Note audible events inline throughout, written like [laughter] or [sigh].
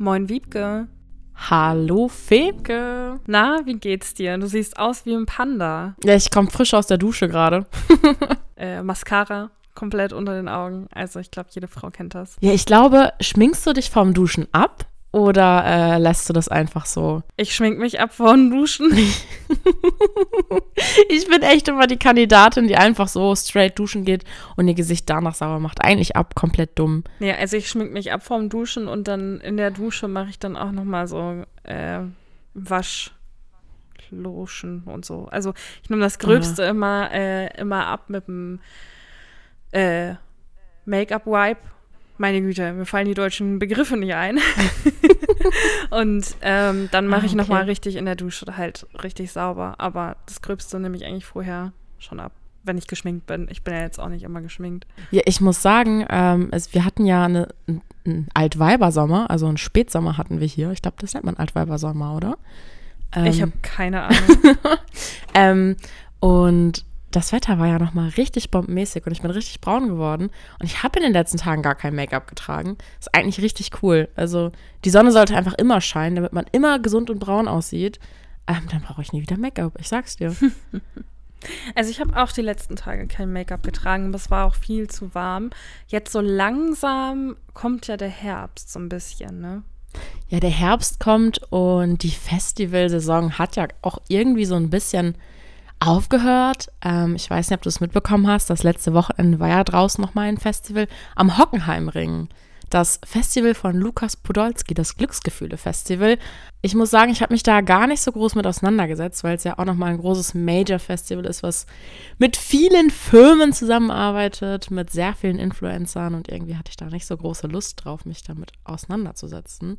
Moin Wiebke. Hallo Febke. Na, wie geht's dir? Du siehst aus wie ein Panda. Ja, ich komme frisch aus der Dusche gerade. [laughs] Äh, Mascara komplett unter den Augen. Also ich glaube, jede Frau kennt das. Ja, ich glaube, schminkst du dich vorm Duschen ab oder äh, lässt du das einfach so? Ich schmink mich ab vor dem Duschen. [laughs] ich bin echt immer die Kandidatin, die einfach so straight duschen geht und ihr Gesicht danach sauber macht. Eigentlich ab, komplett dumm. Nee, also ich schmink mich ab vorm Duschen und dann in der Dusche mache ich dann auch nochmal so äh, Waschlotion und so. Also ich nehme das Gröbste immer, äh, immer ab mit dem äh, Make-up-Wipe. Meine Güte, mir fallen die deutschen Begriffe nicht ein. [laughs] und ähm, dann mache Ah, ich nochmal okay. richtig in der Dusche halt richtig sauber. Aber das Gröbste nehme ich eigentlich vorher schon ab, wenn ich geschminkt bin. Ich bin ja jetzt auch nicht immer geschminkt. Ja, ich muss sagen, ähm, es, wir hatten ja eine, einen Altweibersommer, also einen Spätsommer hatten wir hier. Ich glaube, das nennt man Altweibersommer, oder? Ähm, ich habe keine [laughs] Ahnung. Ähm, und das Wetter war ja nochmal richtig bombenmäßig und ich bin richtig braun geworden. Und ich habe in den letzten Tagen gar kein Make-up getragen. Ist eigentlich richtig cool. Also die Sonne sollte einfach immer scheinen, damit man immer gesund und braun aussieht. Ähm, dann brauche ich nie wieder Make-up, ich sag's dir. [laughs] Also ich habe auch die letzten Tage kein Make-up getragen, aber es war auch viel zu warm. Jetzt so langsam kommt ja der Herbst so ein bisschen, ne? Ja, der Herbst kommt und die Festivalsaison hat ja auch irgendwie so ein bisschen aufgehört. Ähm, ich weiß nicht, ob du es mitbekommen hast. Das letzte Wochenende war ja draußen nochmal ein Festival am Hockenheimring. Das Festival von Lukas Podolski, das Glücksgefühle-Festival. Ich muss sagen, ich habe mich da gar nicht so groß mit auseinandergesetzt, weil es ja auch nochmal ein großes Major-Festival ist, was mit vielen Firmen zusammenarbeitet, mit sehr vielen Influencern und irgendwie hatte ich da nicht so große Lust drauf, mich damit auseinanderzusetzen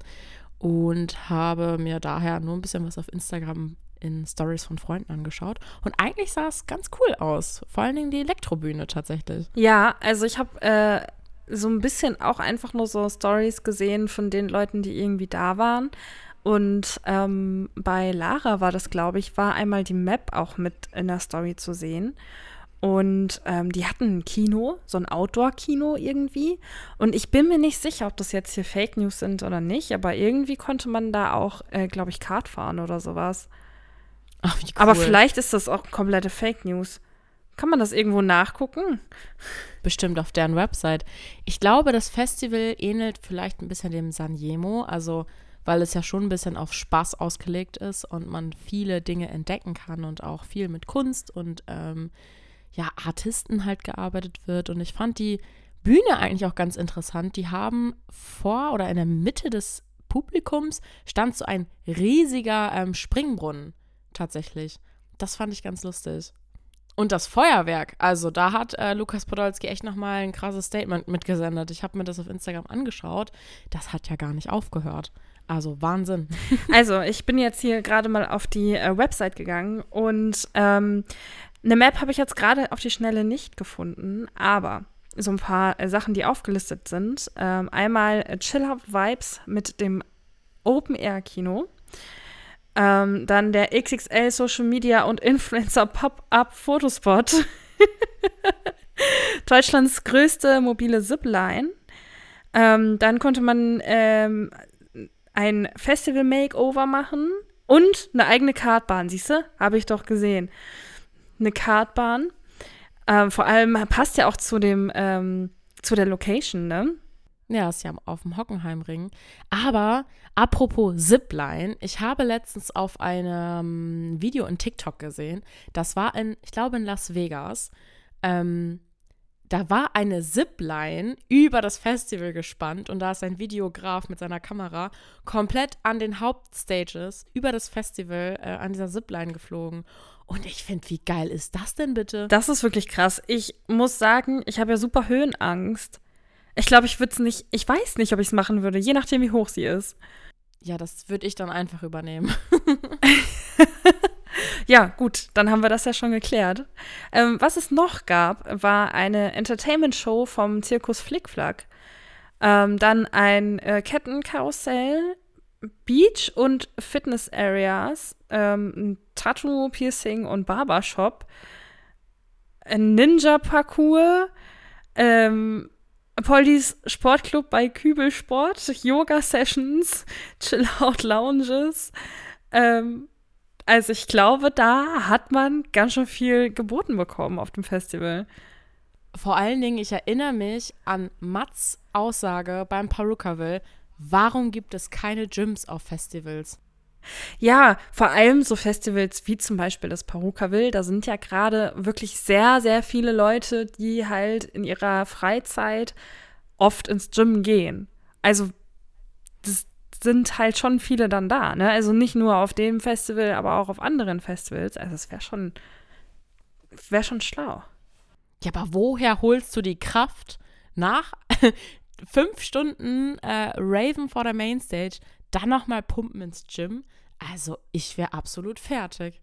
und habe mir daher nur ein bisschen was auf Instagram in Stories von Freunden angeschaut. Und eigentlich sah es ganz cool aus. Vor allen Dingen die Elektrobühne tatsächlich. Ja, also ich habe äh, so ein bisschen auch einfach nur so Stories gesehen von den Leuten, die irgendwie da waren. Und ähm, bei Lara war das, glaube ich, war einmal die Map auch mit in der Story zu sehen. Und ähm, die hatten ein Kino, so ein Outdoor-Kino irgendwie. Und ich bin mir nicht sicher, ob das jetzt hier Fake News sind oder nicht, aber irgendwie konnte man da auch, äh, glaube ich, Kart fahren oder sowas. Ach, cool. Aber vielleicht ist das auch komplette Fake News. Kann man das irgendwo nachgucken? Bestimmt auf deren Website. Ich glaube, das Festival ähnelt vielleicht ein bisschen dem Sanremo, also weil es ja schon ein bisschen auf Spaß ausgelegt ist und man viele Dinge entdecken kann und auch viel mit Kunst und ähm, ja, Artisten halt gearbeitet wird. Und ich fand die Bühne eigentlich auch ganz interessant. Die haben vor oder in der Mitte des Publikums stand so ein riesiger ähm, Springbrunnen tatsächlich. Das fand ich ganz lustig. Und das Feuerwerk, also da hat äh, Lukas Podolski echt nochmal ein krasses Statement mitgesendet. Ich habe mir das auf Instagram angeschaut. Das hat ja gar nicht aufgehört. Also Wahnsinn. [laughs] Also, ich bin jetzt hier gerade mal auf die äh, Website gegangen und ähm, eine Map habe ich jetzt gerade auf die Schnelle nicht gefunden, aber so ein paar äh, Sachen, die aufgelistet sind. Ähm, einmal äh, Chillhouse Vibes mit dem Open Air Kino. Ähm, dann der XXL Social Media und Influencer Pop-Up Fotospot. [laughs] Deutschlands größte mobile Zipline. Ähm, dann konnte man ähm, ein Festival-Makeover machen und eine eigene Kartbahn. Siehst du? Habe ich doch gesehen. Eine Kartbahn. Ähm, vor allem passt ja auch zu dem, ähm, zu der Location, ne? Ja, ist ja auf dem Hockenheimring. Aber apropos Zipline, ich habe letztens auf einem Video in TikTok gesehen, das war in, ich glaube in Las Vegas. Ähm, da war eine Zipline über das Festival gespannt und da ist ein Videograf mit seiner Kamera komplett an den Hauptstages über das Festival äh, an dieser Zipline geflogen. Und ich finde, wie geil ist das denn bitte? Das ist wirklich krass. Ich muss sagen, ich habe ja super Höhenangst. Ich glaube, ich würde es nicht, ich weiß nicht, ob ich es machen würde, je nachdem, wie hoch sie ist. Ja, das würde ich dann einfach übernehmen. [laughs] ja, gut, dann haben wir das ja schon geklärt. Ähm, was es noch gab, war eine Entertainment-Show vom Zirkus Flickflack. Ähm, dann ein äh, Kettenkarussell, Beach und Fitness Areas, ähm, Tattoo, Piercing und Barbershop, ein Ninja-Parcours, ähm, Poldis Sportclub bei Kübelsport, Yoga-Sessions, Chill-Out-Lounges. Ähm, also ich glaube, da hat man ganz schön viel geboten bekommen auf dem Festival. Vor allen Dingen, ich erinnere mich an Mats Aussage beim Perukaville, warum gibt es keine Gyms auf Festivals? Ja, vor allem so Festivals wie zum Beispiel das Perukaville, da sind ja gerade wirklich sehr, sehr viele Leute, die halt in ihrer Freizeit oft ins Gym gehen. Also das sind halt schon viele dann da, ne? Also nicht nur auf dem Festival, aber auch auf anderen Festivals. Also es wäre schon, wäre schon schlau. Ja, aber woher holst du die Kraft nach [laughs] fünf Stunden äh, Raven vor der Mainstage, dann nochmal pumpen ins Gym? Also, ich wäre absolut fertig.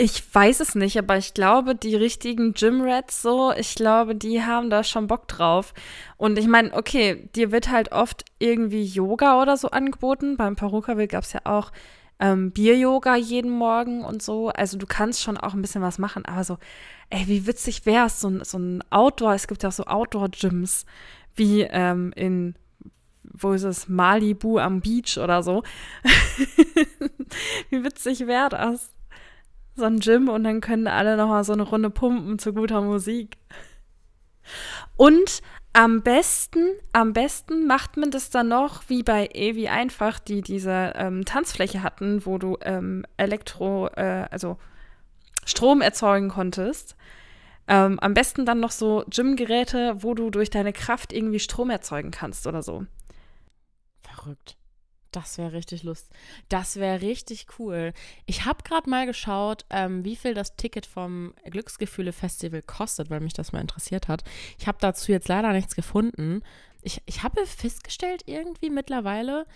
Ich weiß es nicht, aber ich glaube, die richtigen Gym-Rats so, ich glaube, die haben da schon Bock drauf. Und ich meine, okay, dir wird halt oft irgendwie Yoga oder so angeboten. Beim Perukaville gab es ja auch ähm, Bier-Yoga jeden Morgen und so. Also du kannst schon auch ein bisschen was machen, aber so, ey, wie witzig wäre es, so, so ein Outdoor, es gibt ja auch so Outdoor-Gyms, wie ähm, in, wo ist es, Malibu am Beach oder so. [laughs] wie witzig wäre das? So ein Gym und dann können alle nochmal so eine Runde pumpen zu guter Musik. Und am besten, am besten macht man das dann noch wie bei Evi einfach, die diese ähm, Tanzfläche hatten, wo du ähm, Elektro, äh, also Strom erzeugen konntest. Ähm, am besten dann noch so Gymgeräte, wo du durch deine Kraft irgendwie Strom erzeugen kannst oder so. Verrückt. Das wäre richtig lustig. Das wäre richtig cool. Ich habe gerade mal geschaut, ähm, wie viel das Ticket vom Glücksgefühle Festival kostet, weil mich das mal interessiert hat. Ich habe dazu jetzt leider nichts gefunden. Ich, ich habe festgestellt irgendwie mittlerweile,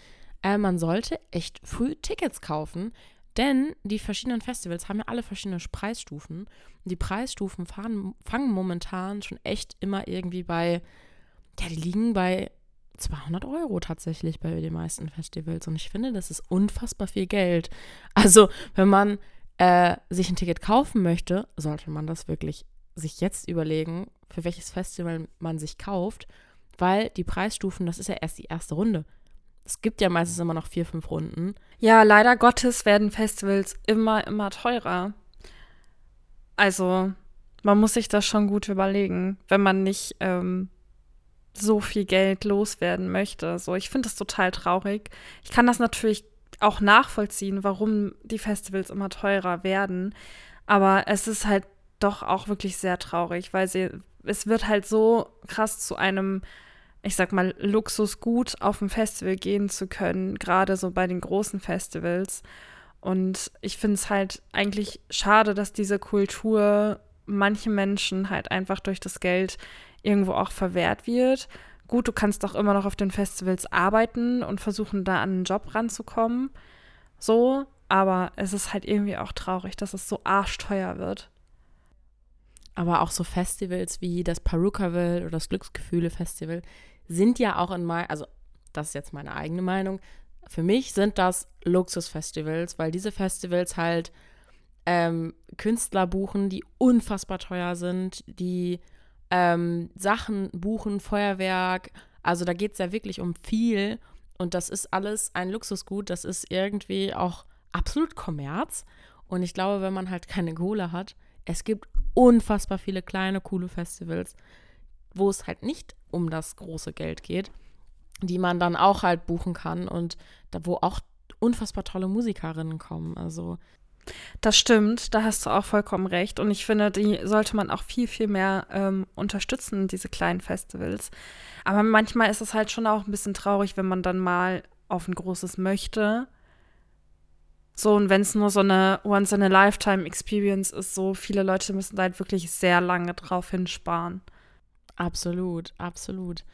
äh, man sollte echt früh Tickets kaufen, denn die verschiedenen Festivals haben ja alle verschiedene Preisstufen. Und die Preisstufen fahren, fangen momentan schon echt immer irgendwie bei, ja, die liegen bei 200 Euro tatsächlich bei den meisten Festivals. Und ich finde, das ist unfassbar viel Geld. Also, wenn man äh, sich ein Ticket kaufen möchte, sollte man das wirklich sich jetzt überlegen, für welches Festival man sich kauft, weil die Preisstufen, das ist ja erst die erste Runde. Es gibt ja meistens immer noch vier, fünf Runden. Ja, leider Gottes werden Festivals immer, immer teurer. Also, man muss sich das schon gut überlegen, wenn man nicht ähm, so viel Geld loswerden möchte. So, ich finde das total traurig. Ich kann das natürlich auch nachvollziehen, warum die Festivals immer teurer werden. Aber es ist halt doch auch wirklich sehr traurig, weil sie, es wird halt so krass zu einem, ich sag mal, Luxusgut auf ein Festival gehen zu können, gerade so bei den großen Festivals. Und ich finde es halt eigentlich schade, dass diese Kultur manche Menschen halt einfach durch das Geld irgendwo auch verwehrt wird. Gut, du kannst auch immer noch auf den Festivals arbeiten und versuchen, da an einen Job ranzukommen. So, aber es ist halt irgendwie auch traurig, dass es so arschteuer wird. Aber auch so Festivals wie das Perukaville oder das Glücksgefühle Festival sind ja auch in mein, also das ist jetzt meine eigene Meinung, für mich sind das Luxusfestivals, weil diese Festivals halt ähm, Künstler buchen, die unfassbar teuer sind, die ähm, Sachen buchen, Feuerwerk. Also da geht es ja wirklich um viel. Und das ist alles ein Luxusgut. Das ist irgendwie auch absolut Kommerz. Und ich glaube, wenn man halt keine Kohle hat, es gibt unfassbar viele kleine, coole Festivals, wo es halt nicht um das große Geld geht, die man dann auch halt buchen kann und da, wo auch unfassbar tolle Musikerinnen kommen. Also das stimmt, da hast du auch vollkommen recht. Und ich finde, die sollte man auch viel, viel mehr ähm, unterstützen, diese kleinen Festivals. Aber manchmal ist es halt schon auch ein bisschen traurig, wenn man dann mal auf ein großes möchte. So, und wenn es nur so eine Once-in-a-Lifetime-Experience ist, so viele Leute müssen da halt wirklich sehr lange drauf hinsparen. Absolut, absolut.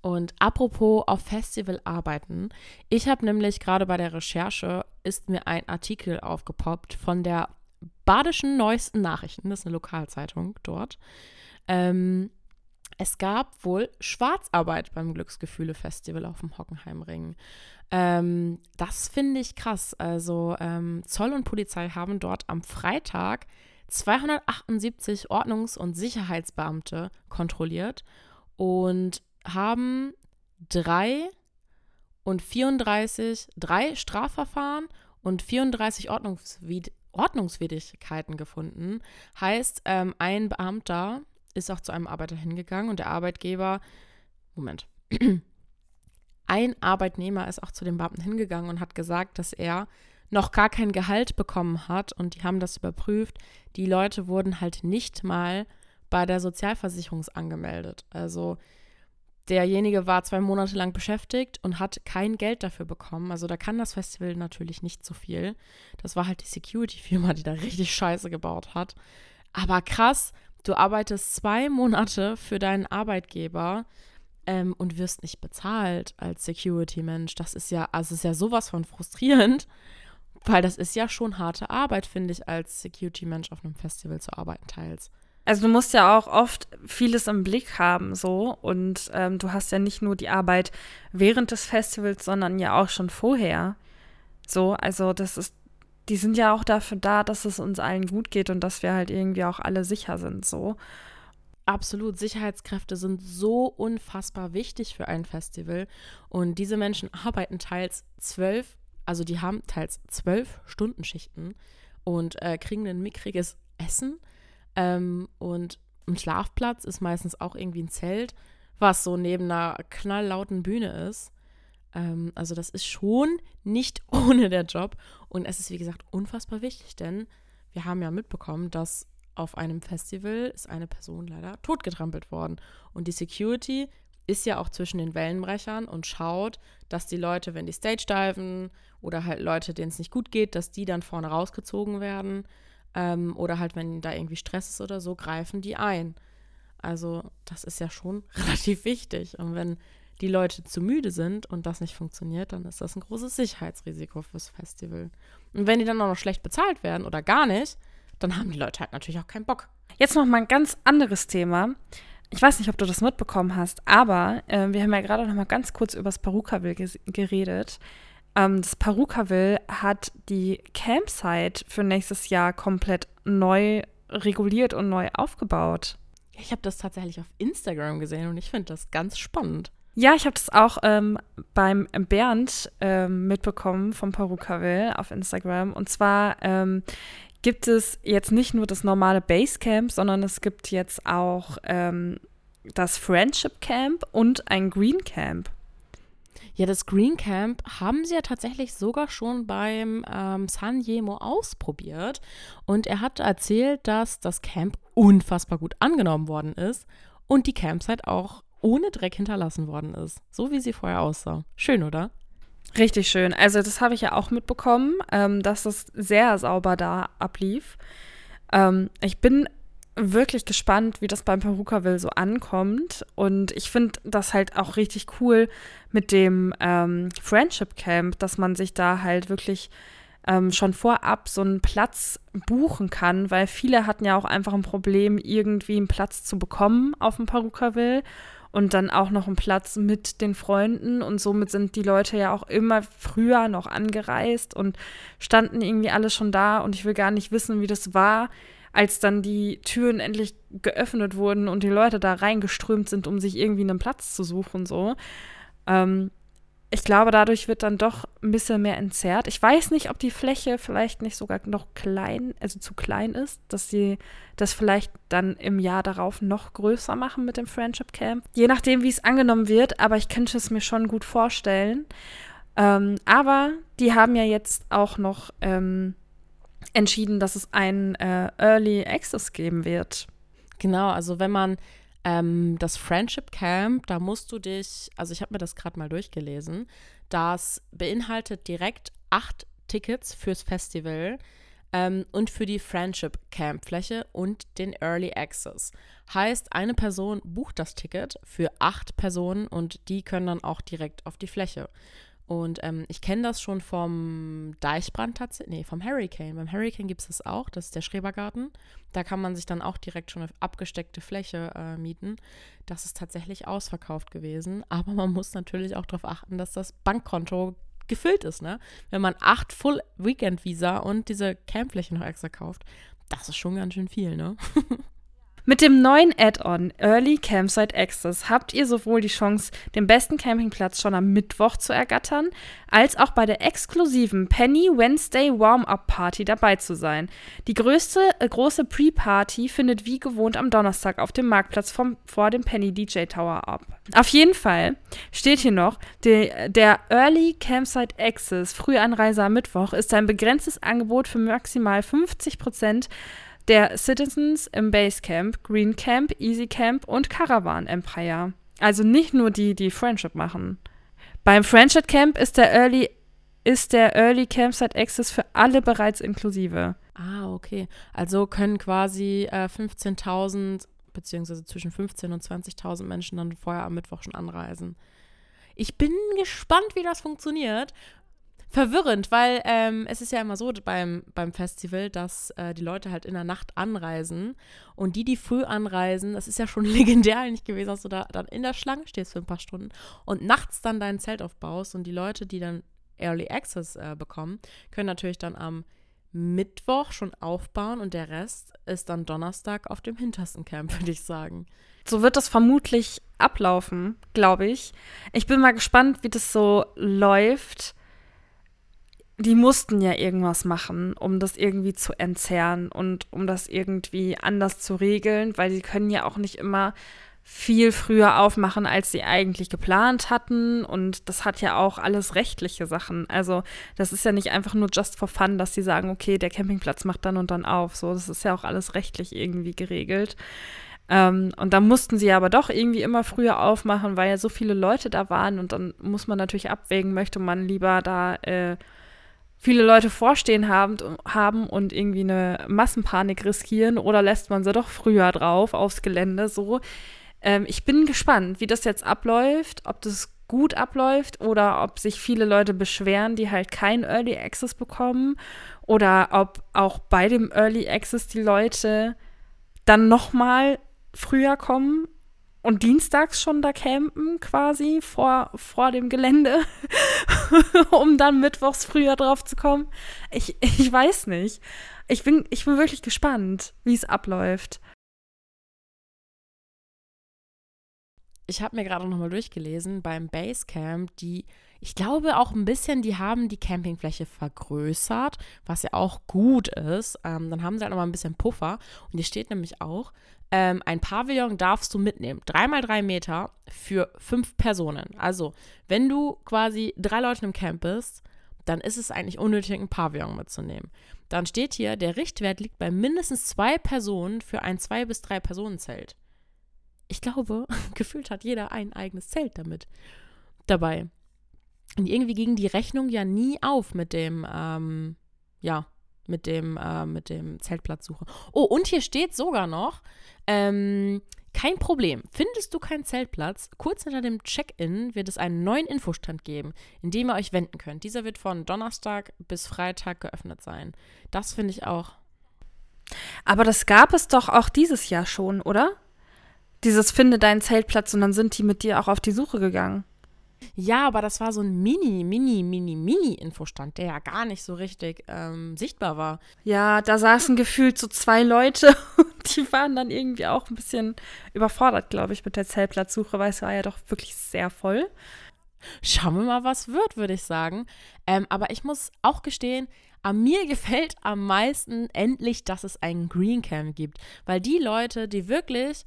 Und apropos auf Festival arbeiten, ich habe nämlich gerade bei der Recherche ist mir ein Artikel aufgepoppt von der Badischen Neuesten Nachrichten, das ist eine Lokalzeitung dort. Ähm, es gab wohl Schwarzarbeit beim Glücksgefühle-Festival auf dem Hockenheimring. Ähm, das finde ich krass. Also ähm, Zoll und Polizei haben dort am Freitag 278 Ordnungs- und Sicherheitsbeamte kontrolliert und haben drei und 34, drei Strafverfahren und 34 Ordnungswid Ordnungswidrigkeiten gefunden. Heißt, ähm, ein Beamter ist auch zu einem Arbeiter hingegangen und der Arbeitgeber, Moment, [clears throat] ein Arbeitnehmer ist auch zu dem Beamten hingegangen und hat gesagt, dass er noch gar kein Gehalt bekommen hat und die haben das überprüft. Die Leute wurden halt nicht mal bei der Sozialversicherung angemeldet. Also derjenige war zwei Monate lang beschäftigt und hat kein Geld dafür bekommen. Also da kann das Festival natürlich nicht so viel. Das war halt die Security-Firma, die da richtig Scheiße gebaut hat. Aber krass, du arbeitest zwei Monate für deinen Arbeitgeber ähm, und wirst nicht bezahlt als Security-Mensch. Das ist ja, also ist ja sowas von frustrierend, weil das ist ja schon harte Arbeit, finde ich, als Security-Mensch auf einem Festival zu arbeiten teils. Also du musst ja auch oft vieles im Blick haben so und ähm, du hast ja nicht nur die Arbeit während des Festivals, sondern ja auch schon vorher. So, also das ist, die sind ja auch dafür da, dass es uns allen gut geht und dass wir halt irgendwie auch alle sicher sind so. Absolut, Sicherheitskräfte sind so unfassbar wichtig für ein Festival und diese Menschen arbeiten teils zwölf, also die haben teils zwölf Stundenschichten und äh, kriegen ein mickriges Essen ähm, und ein Schlafplatz ist meistens auch irgendwie ein Zelt, was so neben einer knalllauten Bühne ist. Ähm, also das ist schon nicht [laughs] ohne der Job. Und es ist, wie gesagt, unfassbar wichtig, denn wir haben ja mitbekommen, dass auf einem Festival ist eine Person leider totgetrampelt worden. Und die Security ist ja auch zwischen den Wellenbrechern und schaut, dass die Leute, wenn die Stage diven oder halt Leute, denen es nicht gut geht, dass die dann vorne rausgezogen werden. Ähm, oder halt, wenn da irgendwie Stress ist oder so, greifen die ein. Also das ist ja schon [laughs] relativ wichtig. Und wenn die Leute zu müde sind und das nicht funktioniert, dann ist das ein großes Sicherheitsrisiko fürs Festival. Und wenn die dann auch noch schlecht bezahlt werden oder gar nicht, dann haben die Leute halt natürlich auch keinen Bock. Jetzt noch mal ein ganz anderes Thema. Ich weiß nicht, ob du das mitbekommen hast, aber äh, wir haben ja gerade noch mal ganz kurz über das Perukaville geredet. Ähm, das Perukaville hat die Campsite für nächstes Jahr komplett neu reguliert und neu aufgebaut. Ich habe das tatsächlich auf Instagram gesehen und ich finde das ganz spannend. Ja, ich habe das auch ähm, beim Bernd ähm, mitbekommen vom Perukaville auf Instagram. Und zwar ähm, gibt es jetzt nicht nur das normale Basecamp, sondern es gibt jetzt auch ähm, das Friendship Camp und ein Green Camp. Ja, das Green Camp haben sie ja tatsächlich sogar schon beim ähm, San Yemo ausprobiert. Und er hat erzählt, dass das Camp unfassbar gut angenommen worden ist und die Campsite auch ohne Dreck hinterlassen worden ist. So wie sie vorher aussah. Schön, oder? Richtig schön. Also das habe ich ja auch mitbekommen, ähm, dass es sehr sauber da ablief. Ähm, ich bin wirklich gespannt, wie das beim Perukaville so ankommt. Und ich finde das halt auch richtig cool mit dem ähm, Friendship Camp, dass man sich da halt wirklich ähm, schon vorab so einen Platz buchen kann, weil viele hatten ja auch einfach ein Problem, irgendwie einen Platz zu bekommen auf dem Perukaville und dann auch noch einen Platz mit den Freunden und somit sind die Leute ja auch immer früher noch angereist und standen irgendwie alle schon da und ich will gar nicht wissen, wie das war, als dann die Türen endlich geöffnet wurden und die Leute da reingeströmt sind, um sich irgendwie einen Platz zu suchen, so. Ähm, ich glaube, dadurch wird dann doch ein bisschen mehr entzerrt. Ich weiß nicht, ob die Fläche vielleicht nicht sogar noch klein, also zu klein ist, dass sie das vielleicht dann im Jahr darauf noch größer machen mit dem Friendship Camp. Je nachdem, wie es angenommen wird, aber ich könnte es mir schon gut vorstellen. Ähm, aber die haben ja jetzt auch noch ähm, entschieden, dass es ein äh, Early Access geben wird. Genau, also wenn man ähm, das Friendship Camp, da musst du dich, also ich habe mir das gerade mal durchgelesen, das beinhaltet direkt acht Tickets fürs Festival. ähm, und für die Friendship Camp Fläche und den Early Access. Heißt, eine Person bucht das Ticket für acht Personen und die können dann auch direkt auf die Fläche. Und ähm, ich kenne das schon vom Deichbrand tatsächlich, nee, vom Hurricane. Beim Hurricane gibt es das auch, das ist der Schrebergarten. Da kann man sich dann auch direkt schon eine abgesteckte Fläche äh, mieten. Das ist tatsächlich ausverkauft gewesen. Aber man muss natürlich auch darauf achten, dass das Bankkonto gefüllt ist, ne? Wenn man acht Full Weekend Visa und diese Campfläche noch extra kauft, das ist schon ganz schön viel, ne? [laughs] Mit dem neuen Add-on Early Campsite Access habt ihr sowohl die Chance, den besten Campingplatz schon am Mittwoch zu ergattern, als auch bei der exklusiven Penny Wednesday Warm-Up Party dabei zu sein. Die größte äh, große Pre-Party findet wie gewohnt am Donnerstag auf dem Marktplatz vom, vor dem Penny DJ Tower ab. Auf jeden Fall steht hier noch, die, der Early Campsite Access Frühanreise am Mittwoch ist ein begrenztes Angebot für maximal 50 Prozent der Citizens im Basecamp, Green Camp, Easy Camp und Caravan Empire. Also nicht nur die, die Friendship machen. Beim Friendship Camp ist der Early, ist der Early Campsite Access für alle bereits inklusive. Ah, okay. Also können quasi äh, 15.000 beziehungsweise zwischen 15.000 und 20.000 Menschen dann vorher am Mittwoch schon anreisen. Ich bin gespannt, wie das funktioniert verwirrend, weil ähm, es ist ja immer so beim, beim Festival, dass äh, die Leute halt in der Nacht anreisen und die, die früh anreisen, das ist ja schon [laughs] legendär eigentlich gewesen, dass du da dann in der Schlange stehst für ein paar Stunden und nachts dann dein Zelt aufbaust und die Leute, die dann Early Access äh, bekommen, können natürlich dann am Mittwoch schon aufbauen und der Rest ist dann Donnerstag auf dem hintersten Camp, [laughs] würde ich sagen. So wird das vermutlich ablaufen, glaube ich. Ich bin mal gespannt, wie das so läuft die mussten ja irgendwas machen, um das irgendwie zu entzerren und um das irgendwie anders zu regeln, weil sie können ja auch nicht immer viel früher aufmachen, als sie eigentlich geplant hatten. Und das hat ja auch alles rechtliche Sachen. Also das ist ja nicht einfach nur just for fun, dass sie sagen, okay, der Campingplatz macht dann und dann auf. So, das ist ja auch alles rechtlich irgendwie geregelt. Ähm, und da mussten sie aber doch irgendwie immer früher aufmachen, weil ja so viele Leute da waren. Und dann muss man natürlich abwägen, möchte man lieber da äh, viele Leute vorstehen haben, haben und irgendwie eine Massenpanik riskieren oder lässt man sie doch früher drauf aufs Gelände so. Ähm, ich bin gespannt, wie das jetzt abläuft, ob das gut abläuft oder ob sich viele Leute beschweren, die halt kein Early Access bekommen oder ob auch bei dem Early Access die Leute dann noch mal früher kommen und dienstags schon da campen, quasi vor, vor dem Gelände, [laughs] um dann mittwochs früher drauf zu kommen. Ich, ich weiß nicht. Ich bin, ich bin wirklich gespannt, wie es abläuft. Ich habe mir gerade nochmal durchgelesen, beim Basecamp, die, ich glaube auch ein bisschen, die haben die Campingfläche vergrößert, was ja auch gut ist. Ähm, dann haben sie halt nochmal ein bisschen Puffer. Und hier steht nämlich auch, ähm, ein Pavillon darfst du mitnehmen. Dreimal drei Meter für fünf Personen. Also, wenn du quasi drei Leute im Camp bist, dann ist es eigentlich unnötig, ein Pavillon mitzunehmen. Dann steht hier, der Richtwert liegt bei mindestens zwei Personen für ein zwei bis drei Personen Zelt. Ich glaube, [laughs] gefühlt hat jeder ein eigenes Zelt damit dabei. Und irgendwie ging die Rechnung ja nie auf mit dem, ähm, ja, mit dem, äh, mit dem Zeltplatzsuche. Oh, und hier steht sogar noch, ähm, kein Problem. Findest du keinen Zeltplatz? Kurz hinter dem Check-in wird es einen neuen Infostand geben, in dem ihr euch wenden könnt. Dieser wird von Donnerstag bis Freitag geöffnet sein. Das finde ich auch. Aber das gab es doch auch dieses Jahr schon, oder? Dieses Finde deinen Zeltplatz und dann sind die mit dir auch auf die Suche gegangen. Ja, aber das war so ein mini, mini, mini, mini Infostand, der ja gar nicht so richtig ähm, sichtbar war. Ja, da saßen gefühlt so zwei Leute [laughs] und die waren dann irgendwie auch ein bisschen überfordert, glaube ich, mit der Zeltplatzsuche, weil es war ja doch wirklich sehr voll. Schauen wir mal, was wird, würde ich sagen. Ähm, aber ich muss auch gestehen, an mir gefällt am meisten endlich, dass es einen Green Cam gibt. Weil die Leute, die wirklich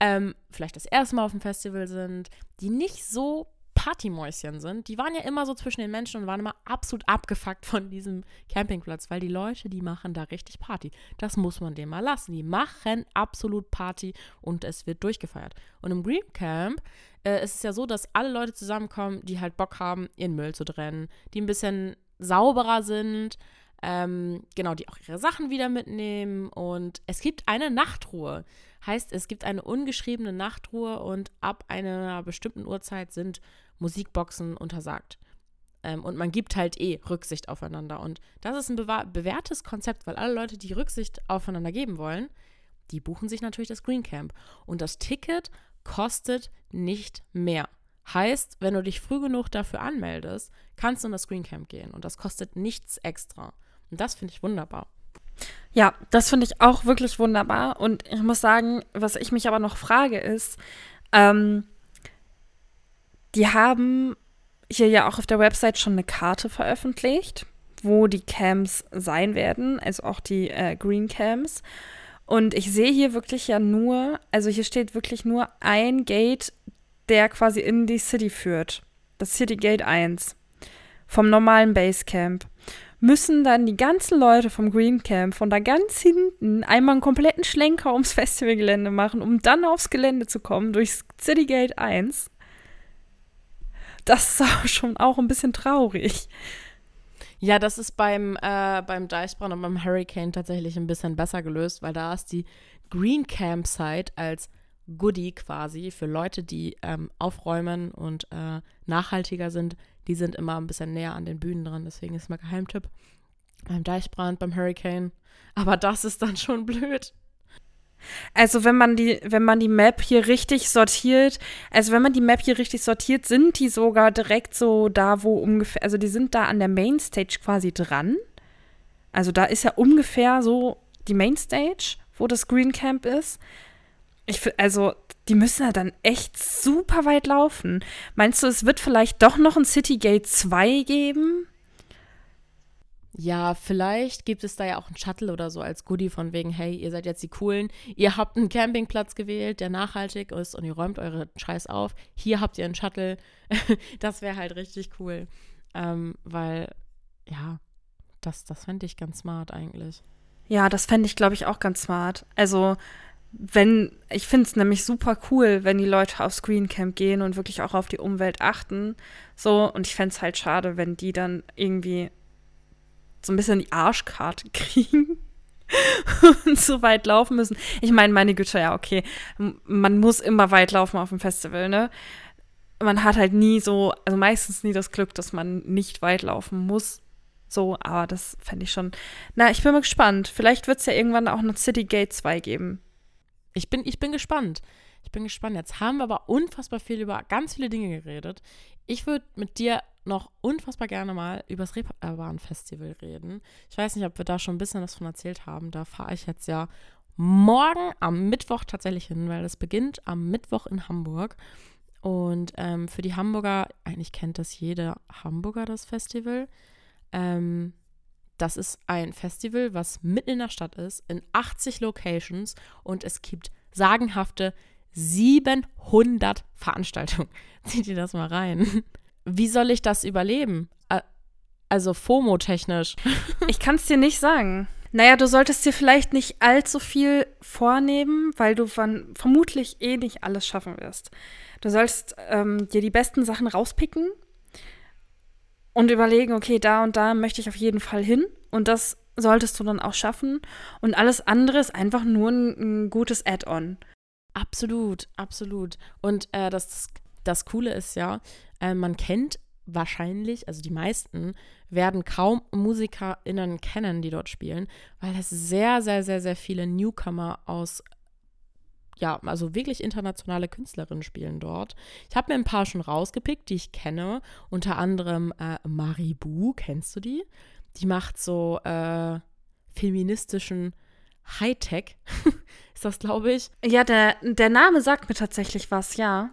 ähm, vielleicht das erste Mal auf dem Festival sind, die nicht so Partymäuschen sind, die waren ja immer so zwischen den Menschen und waren immer absolut abgefuckt von diesem Campingplatz, weil die Leute, die machen da richtig Party. Das muss man denen mal lassen. Die machen absolut Party und es wird durchgefeiert. Und im Green Camp äh, ist es ja so, dass alle Leute zusammenkommen, die halt Bock haben, ihren Müll zu trennen, die ein bisschen sauberer sind, Ähm, genau, die auch ihre Sachen wieder mitnehmen. Und es gibt eine Nachtruhe. Heißt, es gibt eine ungeschriebene Nachtruhe und ab einer bestimmten Uhrzeit sind Musikboxen untersagt. Ähm, und man gibt halt eh Rücksicht aufeinander. Und das ist ein bewährtes Konzept, weil alle Leute, die Rücksicht aufeinander geben wollen, die buchen sich natürlich das Green Camp. Und das Ticket kostet nicht mehr. Heißt, wenn du dich früh genug dafür anmeldest, kannst du in das Green Camp gehen. Und das kostet nichts extra. Und das finde ich wunderbar. Ja, das finde ich auch wirklich wunderbar. Und ich muss sagen, was ich mich aber noch frage, ist, ähm, die haben hier ja auch auf der Website schon eine Karte veröffentlicht, wo die Camps sein werden, also auch die äh, Green Camps. Und ich sehe hier wirklich ja nur, also hier steht wirklich nur ein Gate, der quasi in die City führt. Das City Gate 1 vom normalen Basecamp. Müssen dann die ganzen Leute vom Green Camp von da ganz hinten einmal einen kompletten Schlenker ums [laughs] Festivalgelände machen, um dann aufs Gelände zu kommen, durchs City Gate 1 das ist [laughs] schon auch ein bisschen traurig. Ja, das ist beim, äh, beim Dicebrown und beim Hurricane tatsächlich ein bisschen besser gelöst, weil da ist die Green Campsite als Goodie quasi für Leute, die ähm, aufräumen und äh, nachhaltiger sind. Die sind immer ein bisschen näher an den Bühnen dran, deswegen ist mal Geheimtipp. Beim Deichbrand, beim Hurricane. Aber das ist dann schon [laughs] blöd. Also wenn man die, wenn man die Map hier richtig sortiert, also wenn man die Map hier richtig sortiert, sind die sogar direkt so da, wo ungefähr, also die sind da an der Mainstage quasi dran. Also da ist ja ungefähr so die Mainstage, wo das Green Camp ist. Ich also die müssen ja dann echt super weit laufen. Meinst du, es wird vielleicht doch noch ein City Gate 2 geben? Ja, vielleicht gibt es da ja auch einen Shuttle oder so als Goodie von wegen, hey, ihr seid jetzt die Coolen, ihr habt einen Campingplatz gewählt, der nachhaltig ist und ihr räumt eure Scheiß auf. Hier habt ihr einen Shuttle. [laughs] das wäre halt richtig cool. Ähm, weil, ja, das, das fände ich ganz smart eigentlich. Ja, das fände ich, glaube ich, auch ganz smart. Also, wenn, ich finde es nämlich super cool, wenn die Leute aufs Green Camp gehen und wirklich auch auf die Umwelt achten. So, und ich fände es halt schade, wenn die dann irgendwie so ein bisschen die Arschkarte [laughs] kriegen und so weit laufen müssen. Ich meine, meine Güte, ja, okay, man muss immer weit laufen auf dem Festival, ne? Man hat halt nie so, also meistens nie das Glück, dass man nicht weit laufen muss. So, aber das fände ich schon. Na, ich bin mal gespannt. Vielleicht wird es ja irgendwann auch noch City Gate 2 geben. Ich bin, ich bin gespannt. Ich bin gespannt. Jetzt haben wir aber unfassbar viel über ganz viele Dinge geredet. Ich würde mit dir noch unfassbar gerne mal über das Reeperbahn-Festival reden. Ich weiß nicht, ob wir da schon ein bisschen was von erzählt haben. Da fahre ich jetzt ja morgen am Mittwoch tatsächlich hin, weil es beginnt am Mittwoch in Hamburg. Und ähm, für die Hamburger, eigentlich kennt das jeder Hamburger, das Festival. Ähm, das ist ein Festival, was mitten in der Stadt ist, in 80 Locations und es gibt sagenhafte 700 Veranstaltungen. [laughs] Zieht ihr das mal rein wie soll ich das überleben? Also FOMO-technisch. [laughs] Ich kann es dir nicht sagen. Naja, du solltest dir vielleicht nicht allzu viel vornehmen, weil du von, vermutlich eh nicht alles schaffen wirst. Du sollst ähm, dir die besten Sachen rauspicken und überlegen, okay, da und da möchte ich auf jeden Fall hin. Und das solltest du dann auch schaffen. Und alles andere ist einfach nur ein, ein gutes Add-on. Absolut, absolut. Und äh, das, das Coole ist ja, äh, man kennt wahrscheinlich, also die meisten, werden kaum MusikerInnen kennen, die dort spielen, weil es sehr, sehr, sehr, sehr viele Newcomer aus, ja, also wirklich internationale Künstlerinnen spielen dort. Ich habe mir ein paar schon rausgepickt, die ich kenne. Unter anderem äh, Maribu, kennst du die? Die macht so äh, feministischen Hightech, [laughs] ist das, glaube ich. Ja, der, der Name sagt mir tatsächlich was, ja.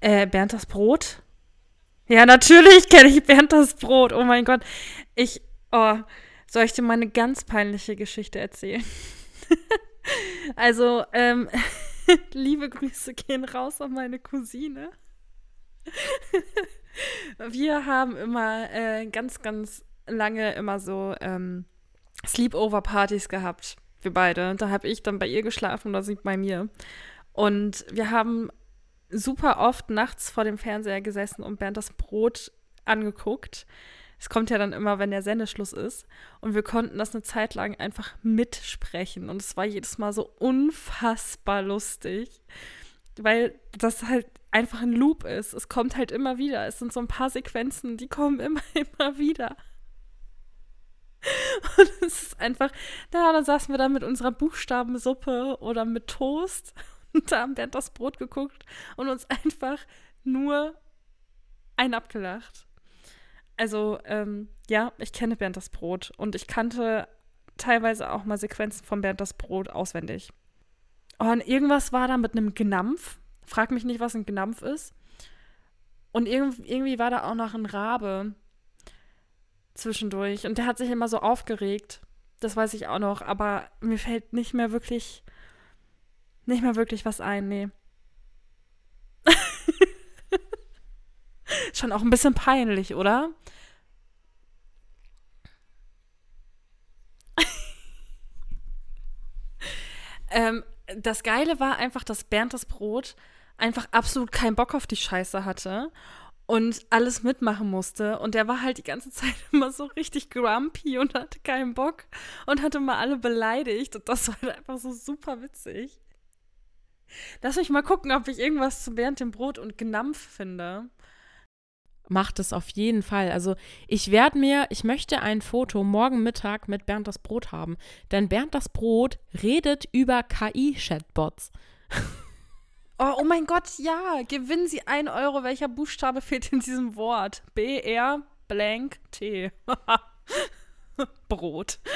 Äh, Bernd das Brot? Ja, natürlich kenne ich Bernd das Brot. Oh mein Gott. Ich, oh, soll ich dir mal eine ganz peinliche Geschichte erzählen? [laughs] also, ähm, [laughs] liebe Grüße gehen raus an meine Cousine. [laughs] Wir haben immer äh, ganz, ganz lange immer so ähm, Sleepover-Partys gehabt. Wir beide. Da habe ich dann bei ihr geschlafen oder sie bei mir. Und wir haben super oft nachts vor dem Fernseher gesessen und Bernd das Brot angeguckt. Es kommt ja dann immer, wenn der Sendeschluss ist. Und wir konnten das eine Zeit lang einfach mitsprechen. Und es war jedes Mal so unfassbar lustig. Weil das halt einfach ein Loop ist. Es kommt halt immer wieder. Es sind so ein paar Sequenzen, die kommen [laughs] immer, immer wieder. Und es ist einfach, da dann saßen wir da mit unserer Buchstabensuppe oder mit Toast [laughs] da haben Bernd das Brot geguckt und uns einfach nur ein abgelacht. Also, ähm, ja, ich kenne Bernd das Brot und ich kannte teilweise auch mal Sequenzen von Bernd das Brot auswendig. Und irgendwas war da mit einem Gnampf. Frag mich nicht, was ein Gnampf ist. Und irgendwie war da auch noch ein Rabe zwischendurch. Und der hat sich immer so aufgeregt. Das weiß ich auch noch. Aber mir fällt nicht mehr wirklich, nicht mehr wirklich was ein. Nee. [laughs] Schon auch ein bisschen peinlich, oder? [laughs] ähm, das Geile war einfach, dass Bernd das Brot einfach absolut keinen Bock auf die Scheiße hatte und alles mitmachen musste. Und der war halt die ganze [laughs] Zeit immer so richtig grumpy und hatte keinen Bock und hatte mal alle beleidigt. Und das war halt einfach so super witzig. Lass mich mal gucken, ob ich irgendwas zu Bernd dem Brot und Gnampf finde. Macht es auf jeden Fall. Also ich werde mir, ich möchte ein Foto morgen Mittag mit Bernd das Brot haben. Denn Bernd das Brot redet über KI-Chatbots. Oh, oh mein Gott, ja. Gewinnen Sie ein Euro. Welcher Buchstabe fehlt in diesem Wort? B-R blank T. [laughs] Brot. [laughs]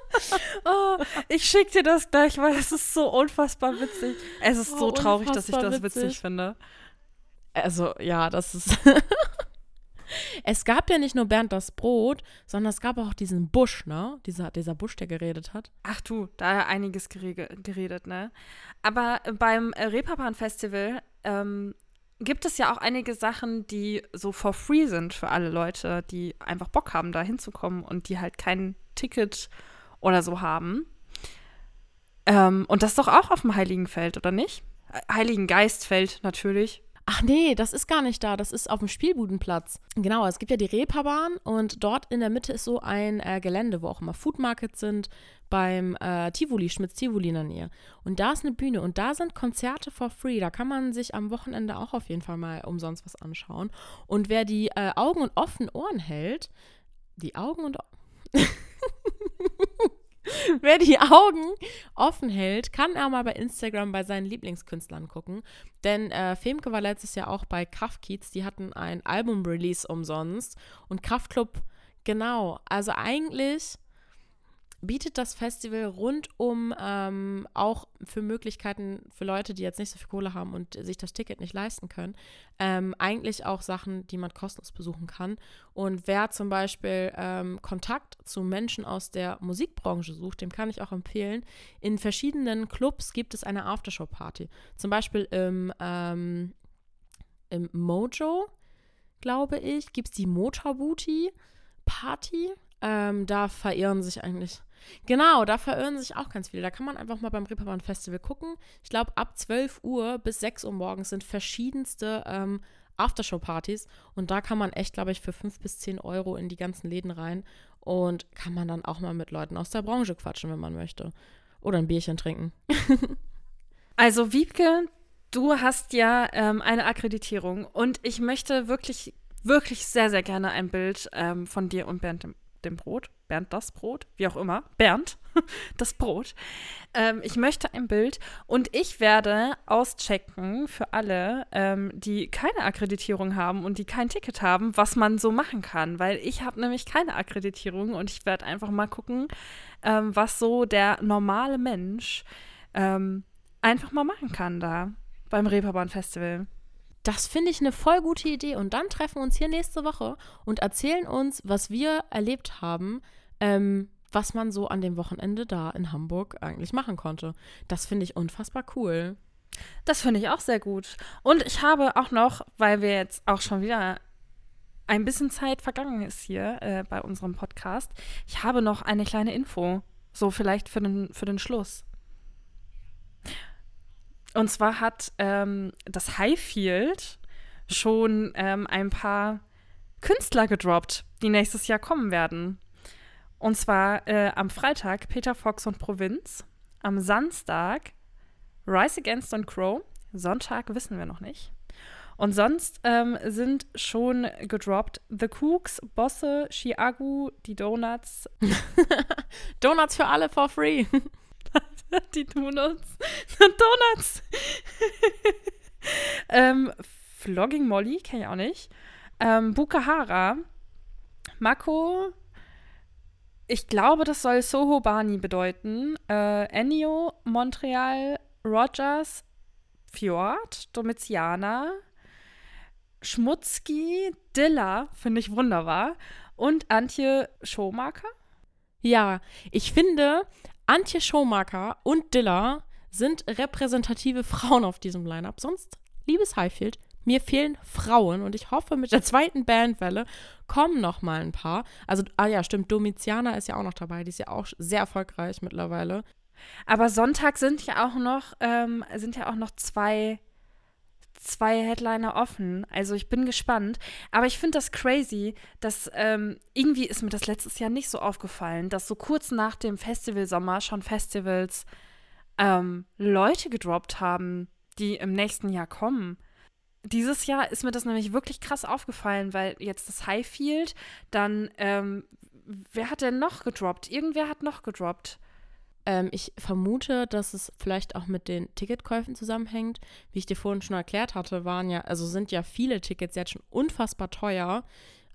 [laughs] oh, ich schicke dir das gleich, weil es ist so unfassbar witzig. Es ist oh, so traurig, dass ich das witzig. witzig finde. Also, ja, das ist. [laughs] Es gab ja nicht nur Bernd das Brot, sondern es gab auch diesen Busch, ne? Dieser, dieser Busch, der geredet hat. Ach du, da hat einiges geredet, ne? Aber beim Reeperbahn Festival ähm, gibt es ja auch einige Sachen, die so for free sind für alle Leute, die einfach Bock haben, da hinzukommen und die halt kein Ticket oder so haben. Ähm, und das doch auch auf dem Heiligen Feld, oder nicht? Heiligen Geistfeld natürlich. Ach nee, das ist gar nicht da. Das ist auf dem Spielbudenplatz. Genau, es gibt ja die Reeperbahn und dort in der Mitte ist so ein äh, Gelände, wo auch immer Food Markets sind, beim äh, Tivoli, Schmitz Tivoli in der Nähe. Und da ist eine Bühne und da sind Konzerte for free. Da kann man sich am Wochenende auch auf jeden Fall mal umsonst was anschauen. Und wer die äh, Augen und offenen Ohren hält, die Augen und [laughs] [laughs] Wer die Augen offen hält, kann er mal bei Instagram bei seinen Lieblingskünstlern gucken. Denn äh, Femke war letztes Jahr auch bei Kraftkiez. Die hatten ein Album-Release umsonst. Und Kraftklub, genau. Also eigentlich bietet das Festival rundum ähm, auch für Möglichkeiten für Leute, die jetzt nicht so viel Kohle haben und sich das Ticket nicht leisten können, ähm, eigentlich auch Sachen, die man kostenlos besuchen kann. Und wer zum Beispiel ähm, Kontakt zu Menschen aus der Musikbranche sucht, dem kann ich auch empfehlen. In verschiedenen Clubs gibt es eine Aftershow-Party. Zum Beispiel im, ähm, im Mojo, glaube ich, gibt es die Motor Booty Party. Ähm, da verirren sich eigentlich Genau, da verirren sich auch ganz viele. Da kann man einfach mal beim Reeperbahn Festival gucken. Ich glaube, ab 12 Uhr bis 6 Uhr morgens sind verschiedenste ähm, Aftershow-Partys. Und da kann man echt, glaube ich, für 5 bis 10 Euro in die ganzen Läden rein. Und kann man dann auch mal mit Leuten aus der Branche quatschen, wenn man möchte. Oder ein Bierchen trinken. [laughs] also, Wiebke, du hast ja ähm, eine Akkreditierung. Und ich möchte wirklich, wirklich sehr, sehr gerne ein Bild ähm, von dir und Bernd dem, dem Brot Bernd das Brot, wie auch immer, Bernd [laughs] das Brot. Ähm, ich möchte ein Bild und ich werde auschecken für alle, ähm, die keine Akkreditierung haben und die kein Ticket haben, was man so machen kann, weil ich habe nämlich keine Akkreditierung und ich werde einfach mal gucken, ähm, was so der normale Mensch ähm, einfach mal machen kann da beim Reeperbahn Festival. Das finde ich eine voll gute Idee. Und dann treffen wir uns hier nächste Woche und erzählen uns, was wir erlebt haben, ähm, was man so an dem Wochenende da in Hamburg eigentlich machen konnte. Das finde ich unfassbar cool. Das finde ich auch sehr gut. Und ich habe auch noch, weil wir jetzt auch schon wieder ein bisschen Zeit vergangen ist hier äh, bei unserem Podcast, ich habe noch eine kleine Info. So vielleicht für den, für den Schluss. Und zwar hat ähm, das Highfield schon ähm, ein paar Künstler gedroppt, die nächstes Jahr kommen werden. Und zwar äh, am Freitag Peter Fox und Provinz, am Samstag Rise Against und Crow, Sonntag wissen wir noch nicht. Und sonst ähm, sind schon gedroppt The Cooks, Bosse, Chiagu, die Donuts. [laughs] Donuts für alle for free. [laughs] die Donuts. [laughs] Donuts. ähm, Flogging Molly, kenne ich auch nicht. Ähm, Bukahara. Mako. Ich glaube, das soll Soho Bani bedeuten. Äh, Ennio, Montreal, Rogers, Fjord, Domitiana, Schmutzki, Dilla, finde ich wunderbar. Und Antje Schomaker. Ja, ich finde, Antje Schomaker und Dilla sind repräsentative Frauen auf diesem Line-Up. Sonst, liebes Highfield, mir fehlen Frauen und ich hoffe, mit der zweiten Bandwelle kommen noch mal ein paar. Also, ah ja, stimmt, Domitiana ist ja auch noch dabei. Die ist ja auch sehr erfolgreich mittlerweile. Aber Sonntag sind ja auch noch, ähm, sind ja auch noch zwei, zwei Headliner offen. Also ich bin gespannt. Aber ich finde das crazy, dass ähm, irgendwie ist mir das letztes Jahr nicht so aufgefallen, dass so kurz nach dem Festivalsommer schon Festivals ähm, Leute gedroppt haben, die im nächsten Jahr kommen. Dieses Jahr ist mir das nämlich wirklich krass aufgefallen, weil jetzt das Highfield, dann, ähm, wer hat denn noch gedroppt? Irgendwer hat noch gedroppt. Ähm, ich vermute, dass es vielleicht auch mit den Ticketkäufen zusammenhängt. Wie ich dir vorhin schon erklärt hatte, waren ja, also sind ja viele Tickets jetzt schon unfassbar teuer.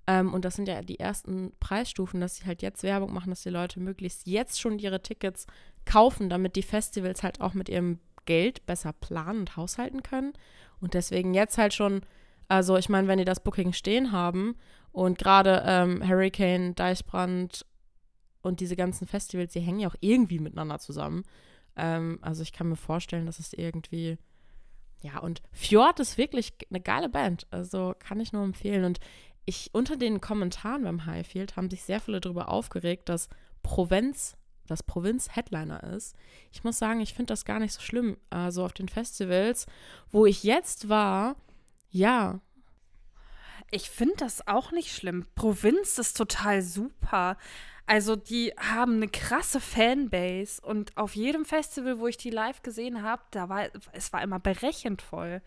Ähm, und das sind ja die ersten Preisstufen, dass sie halt jetzt Werbung machen, dass die Leute möglichst jetzt schon ihre Tickets kaufen, damit die Festivals halt auch mit ihrem Geld besser planen und haushalten können. Und deswegen jetzt halt schon, also ich meine, wenn die das Booking stehen haben und gerade ähm, Hurricane, Deichbrand und diese ganzen Festivals, die hängen ja auch irgendwie miteinander zusammen. Ähm, also ich kann mir vorstellen, dass es irgendwie, ja, und Fjord ist wirklich eine geile Band. Also kann ich nur empfehlen. Und ich, unter den Kommentaren beim Highfield haben sich sehr viele darüber aufgeregt, dass Provinz, das Provinz Headliner ist. Ich muss sagen, ich finde das gar nicht so schlimm. Also auf den Festivals, wo ich jetzt war, ja, ich finde das auch nicht schlimm. Provinz ist total super. Also die haben eine krasse Fanbase und auf jedem Festival, wo ich die live gesehen habe, da war es war immer berechend voll.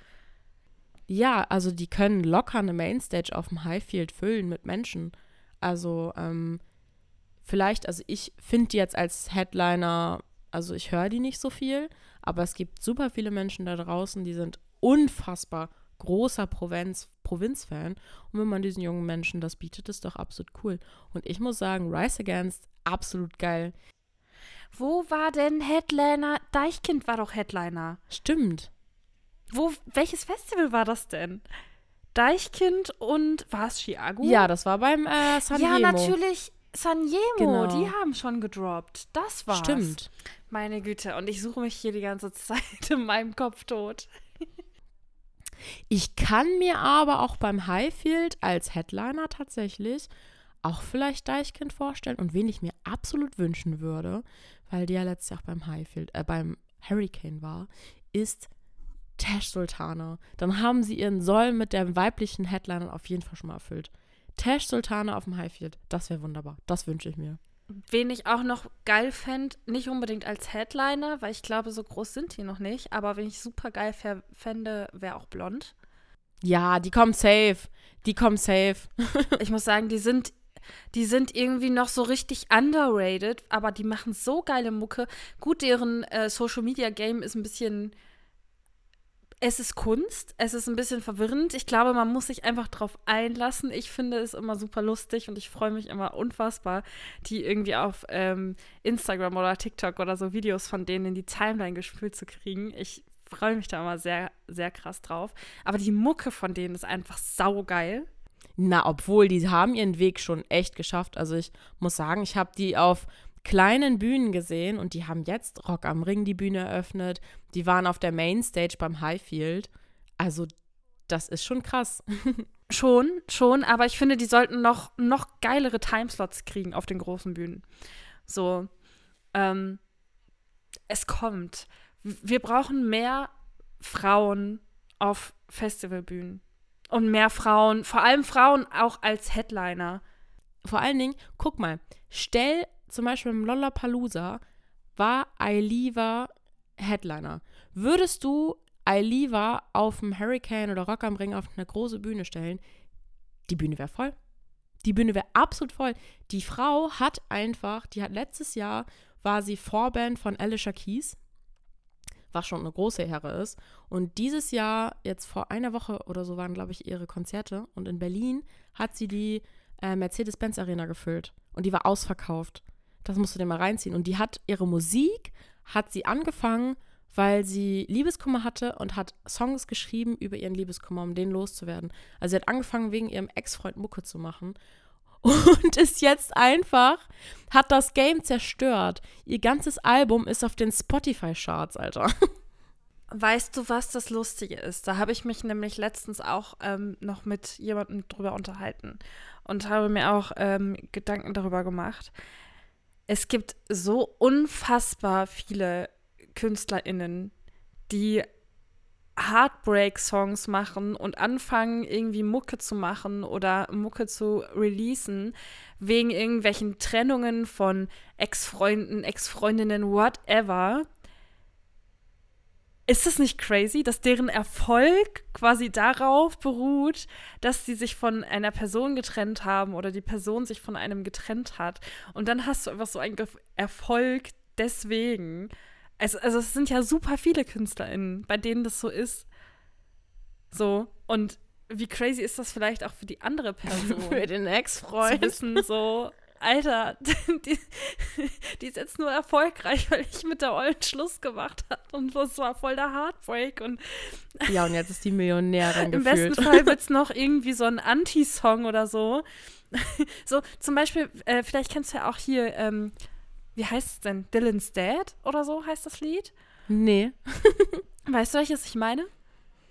Ja, also die können locker eine Mainstage auf dem Highfield füllen mit Menschen. Also ähm, vielleicht, also ich finde die jetzt als Headliner, also ich höre die nicht so viel, aber es gibt super viele Menschen da draußen, die sind unfassbar großer Provinz, Provinzfan. Und wenn man diesen jungen Menschen das bietet, ist doch absolut cool. Und ich muss sagen, Rise Against, absolut geil. Wo war denn Headliner? Deichkind war doch Headliner. Stimmt. Wo, welches Festival war das denn? Deichkind und war es Chiago? Ja, das war beim äh, San Ja, natürlich. Sanjemo, genau. die haben schon gedroppt. Das war's. Stimmt. Meine Güte, und ich suche mich hier die ganze [laughs] Zeit in meinem Kopf tot. Ich kann mir aber auch beim Highfield als Headliner tatsächlich auch vielleicht Deichkind vorstellen und wen ich mir absolut wünschen würde, weil die ja letztes Jahr auch beim Highfield, äh, beim Hurricane war, ist Tash Sultana. Dann haben sie ihren Soll mit der weiblichen Headliner auf jeden Fall schon mal erfüllt. Tash Sultana auf dem Highfield, das wäre wunderbar. Das wünsche ich mir. Wen ich auch noch geil fände, nicht unbedingt als Headliner, weil ich glaube, so groß sind die noch nicht, aber wenn ich super geil fände, wäre auch blond. Ja, die kommen safe. Die kommen safe. [laughs] ich muss sagen, die sind, die sind irgendwie noch so richtig underrated, aber die machen so geile Mucke. Gut, deren äh, Social Media Game ist ein bisschen es ist Kunst, es ist ein bisschen verwirrend. Ich glaube, man muss sich einfach drauf einlassen. Ich finde es immer super lustig und ich freue mich immer unfassbar, die irgendwie auf ähm, Instagram oder TikTok oder so Videos von denen in die Timeline gespült zu kriegen. Ich freue mich da immer sehr, sehr krass drauf. Aber die Mucke von denen ist einfach saugeil. Na, obwohl, die haben ihren Weg schon echt geschafft. Also ich muss sagen, ich habe die auf kleinen Bühnen gesehen und die haben jetzt Rock am Ring die Bühne eröffnet. Die waren auf der Mainstage beim Highfield. Also das ist schon krass. [laughs] schon, schon, aber ich finde, die sollten noch, noch geilere Timeslots kriegen auf den großen Bühnen. So, ähm, es kommt. Wir brauchen mehr Frauen auf Festivalbühnen. Und mehr Frauen, vor allem Frauen auch als Headliner. Vor allen Dingen, guck mal, stell zum Beispiel im Lollapalooza war Ailiva Headliner. Würdest du Ailiva auf dem Hurricane oder Rock am Ring auf eine große Bühne stellen, die Bühne wäre voll. Die Bühne wäre absolut voll. Die Frau hat einfach, die hat letztes Jahr, war sie Vorband von Alicia Keys, was schon eine große Ehre ist. Und dieses Jahr, jetzt vor einer Woche oder so, waren, glaube ich, ihre Konzerte. Und in Berlin hat sie die äh, Mercedes-Benz Arena gefüllt. Und die war ausverkauft. Das musst du dir mal reinziehen. Und die hat ihre Musik, hat sie angefangen, weil sie Liebeskummer hatte und hat Songs geschrieben über ihren Liebeskummer, um den loszuwerden. Also sie hat angefangen, wegen ihrem Ex-Freund Mucke zu machen. [laughs] Und ist jetzt einfach, hat das Game zerstört. Ihr ganzes Album ist auf den Spotify-Charts, Alter. [laughs] Weißt du, was das Lustige ist? Da habe ich mich nämlich letztens auch ähm, noch mit jemandem drüber unterhalten und habe mir auch ähm, Gedanken darüber gemacht es gibt so unfassbar viele KünstlerInnen, die Heartbreak-Songs machen und anfangen, irgendwie Mucke zu machen oder Mucke zu releasen, wegen irgendwelchen Trennungen von Ex-Freunden, Ex-Freundinnen, whatever. Ist das nicht crazy, dass deren Erfolg quasi darauf beruht, dass sie sich von einer Person getrennt haben oder die Person sich von einem getrennt hat? Und dann hast du einfach so einen Erfolg deswegen. Also, also es sind ja super viele KünstlerInnen, bei denen das so ist. So. Und wie crazy ist das vielleicht auch für die andere [laughs] Person? für den Ex-Freund. Zu wissen, so, Alter, [laughs] die, die, ist jetzt nur erfolgreich, weil ich mit der Ollen Schluss gemacht habe. Und das war voll der Heartbreak. Und ja, und jetzt ist die Millionärin Im gefühlt. besten Fall wird es [laughs] noch irgendwie so ein Anti-Song oder so. [laughs] so, zum Beispiel, äh, vielleicht kennst du ja auch hier, ähm, wie heißt es denn? Dylan's Dad oder so heißt das Lied? Nee. weißt du, welches ich meine?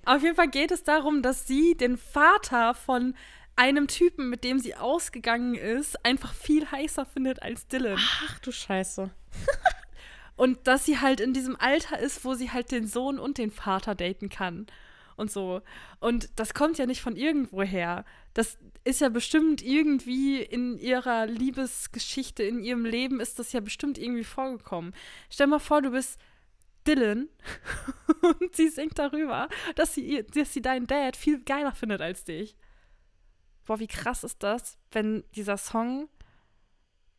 Auf jeden Fall geht es darum, dass sie den Vater von einem Typen, mit dem sie ausgegangen ist, einfach viel heißer findet als Dylan. Ach du Scheiße. [laughs] und dass sie halt in diesem Alter ist, wo sie halt den Sohn und den Vater daten kann und so. Und das kommt ja nicht von irgendwo her. Das ist ja bestimmt irgendwie in ihrer Liebesgeschichte, in ihrem Leben ist das ja bestimmt irgendwie vorgekommen. Stell mal vor, du bist Dylan [laughs] und sie singt darüber, dass sie, dass sie deinen Dad viel geiler findet als dich boah, wie krass ist das, wenn dieser Song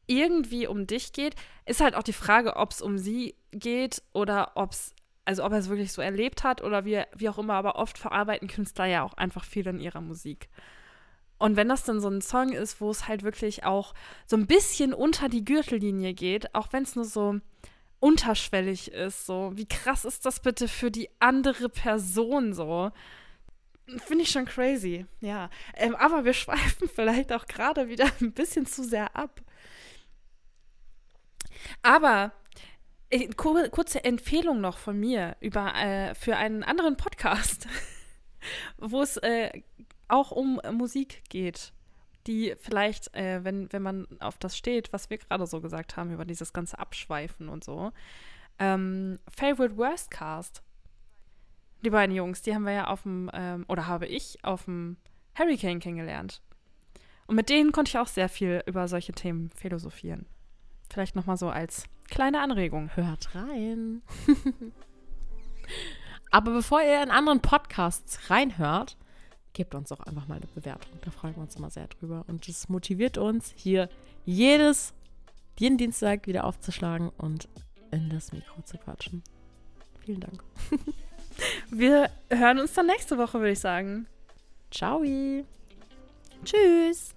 irgendwie um dich geht. Ist halt auch die Frage, ob es um sie geht oder ob es, also ob er es wirklich so erlebt hat oder wie, wie auch immer, aber oft verarbeiten Künstler ja auch einfach viel in ihrer Musik. Und wenn das dann so ein Song ist, wo es halt wirklich auch so ein bisschen unter die Gürtellinie geht, auch wenn es nur so unterschwellig ist, so, wie krass ist das bitte für die andere Person so? Finde ich schon crazy, ja. Ähm, aber wir [laughs] schweifen vielleicht auch gerade wieder ein bisschen zu sehr ab. Aber äh, kurze Empfehlung noch von mir über, äh, für einen anderen Podcast, [laughs] wo es äh, auch um Musik geht, die vielleicht, äh, wenn, wenn man auf das steht, was wir gerade so gesagt haben, über dieses ganze Abschweifen und so, ähm, Favorite Worst Cast die beiden Jungs, die haben wir ja auf dem, ähm, oder habe ich auf dem Hurricane kennengelernt. Und mit denen konnte ich auch sehr viel über solche Themen philosophieren. Vielleicht nochmal so als kleine Anregung. Hört rein. [laughs] Aber bevor ihr in anderen Podcasts reinhört, gebt uns doch einfach mal eine Bewertung. Da freuen wir uns immer sehr drüber. Und es motiviert uns, hier jedes, jeden Dienstag wieder aufzuschlagen und in das Mikro zu quatschen. Vielen Dank. [laughs] wir hören uns dann nächste Woche, würde ich sagen. Ciao. Tschüss.